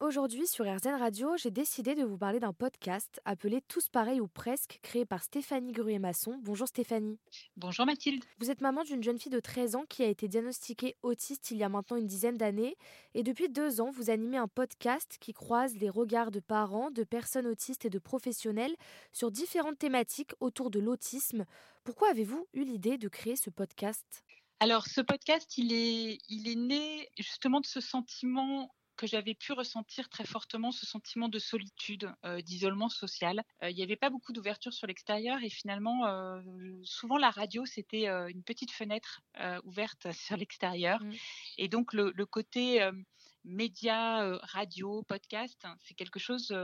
Aujourd'hui sur RZN Radio, j'ai décidé de vous parler d'un podcast appelé Tous pareils ou presque, créé par Stéphanie Gruet-Masson. Bonjour Stéphanie. Bonjour Mathilde. Vous êtes maman d'une jeune fille de 13 ans qui a été diagnostiquée autiste il y a maintenant une dizaine d'années. Et depuis deux ans, vous animez un podcast qui croise les regards de parents, de personnes autistes et de professionnels sur différentes thématiques autour de l'autisme. Pourquoi avez-vous eu l'idée de créer ce podcast? Alors, ce podcast, il est, il est né justement de ce sentiment que j'avais pu ressentir très fortement ce sentiment de solitude, euh, d'isolement social. Euh, il n'y avait pas beaucoup d'ouverture sur l'extérieur et finalement, euh, souvent la radio, c'était une petite fenêtre ouverte sur l'extérieur. Mmh. Et donc le, le côté médias, radio, podcast, hein, c'est quelque chose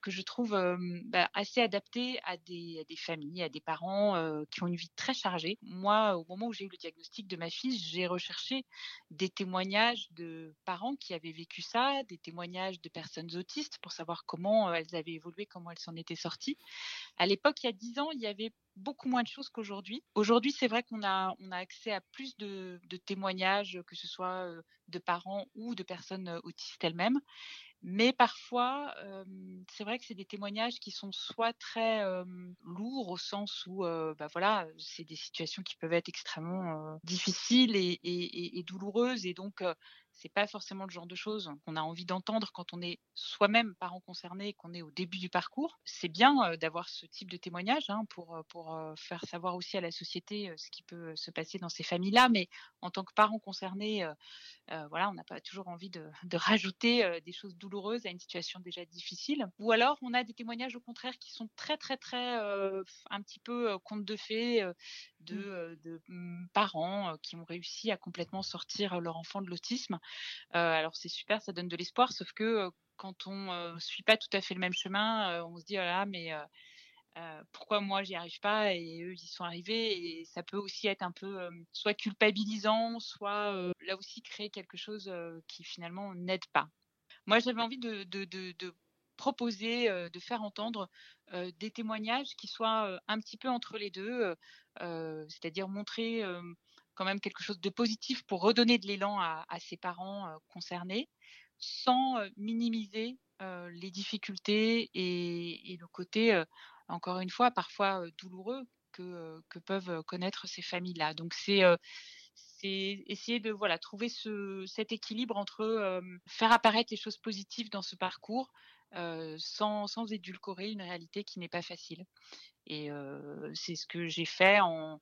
que je trouve bah, assez adapté à des, familles, à des parents qui ont une vie très chargée. Moi, au moment où j'ai eu le diagnostic de ma fille, j'ai recherché des témoignages de parents qui avaient vécu ça, des témoignages de personnes autistes pour savoir comment elles avaient évolué, comment elles s'en étaient sorties. À l'époque, il y a dix ans, il y avait beaucoup moins de choses qu'aujourd'hui. Aujourd'hui, c'est vrai qu'on a, on a accès à plus de, témoignages, que ce soit de parents ou de personnes autistes elles-mêmes. Mais parfois, euh, c'est vrai que c'est des témoignages qui sont soit très euh, lourds au sens où, euh, bah voilà, c'est des situations qui peuvent être extrêmement difficiles et, et, et, douloureuses, et donc c'est pas forcément le genre de choses qu'on a envie d'entendre quand on est soi-même parent concerné, qu'on est au début du parcours. C'est bien d'avoir ce type de témoignage hein, pour pour faire savoir aussi à la société ce qui peut se passer dans ces familles-là, mais en tant que parent concerné, voilà, on n'a pas toujours envie de, de rajouter des choses douloureuses douloureuse à une situation déjà difficile. Ou alors on a des témoignages au contraire qui sont très très très euh, un petit peu euh, contes de fées euh, de, mmh. de mmh, parents qui ont réussi à complètement sortir leur enfant de l'autisme. alors c'est super, ça donne de l'espoir, sauf que quand on ne suit pas tout à fait le même chemin, on se dit voilà oh mais pourquoi moi j'y arrive pas et eux y sont arrivés? et ça peut aussi être un peu soit culpabilisant soit là aussi créer quelque chose qui finalement n'aide pas moi, j'avais envie de, de, de, de proposer, de faire entendre des témoignages qui soient un petit peu entre les deux, c'est-à-dire montrer quand même quelque chose de positif pour redonner de l'élan à, à, ces parents concernés, sans minimiser les difficultés et, le côté, encore une fois, parfois douloureux que, peuvent connaître ces familles-là. Donc c'est essayer de trouver ce, cet équilibre entre faire apparaître les choses positives dans ce parcours sans, sans édulcorer une réalité qui n'est pas facile. Et c'est ce que j'ai fait en,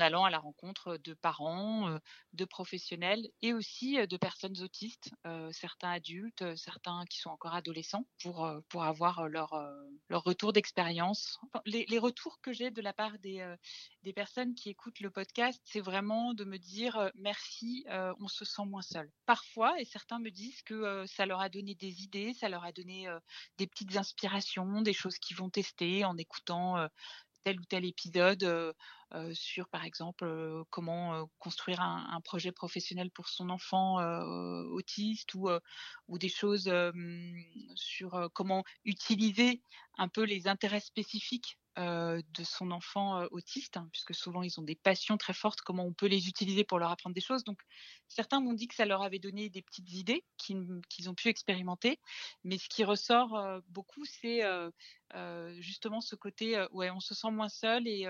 allant à la rencontre de parents, de professionnels et aussi de personnes autistes, certains adultes, certains qui sont encore adolescents, pour, pour avoir leur, leur retour d'expérience. Les, retours que j'ai de la part des, des personnes qui écoutent le podcast, c'est vraiment de me dire merci, on se sent moins seul. Parfois, et certains me disent que ça leur a donné des idées, ça leur a donné des petites inspirations, des choses qu'ils vont tester en écoutant tel ou tel épisode sur, par exemple, comment construire un, projet professionnel pour son enfant autiste ou, ou des choses sur comment utiliser un peu les intérêts spécifiques de son enfant euh, autiste, hein, puisque souvent ils ont des passions très fortes, comment on peut les utiliser pour leur apprendre des choses. Donc certains m'ont dit que ça leur avait donné des petites idées qu'ils ont pu expérimenter, mais ce qui ressort euh, beaucoup, c'est justement ce côté, ouais, on se sent moins seul et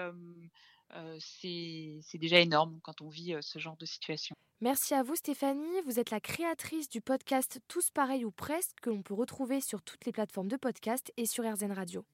c'est déjà énorme quand on vit ce genre de situation. Merci à vous Stéphanie, vous êtes la créatrice du podcast Tous pareils ou presque que l'on peut retrouver sur toutes les plateformes de podcast et sur RZN Radio.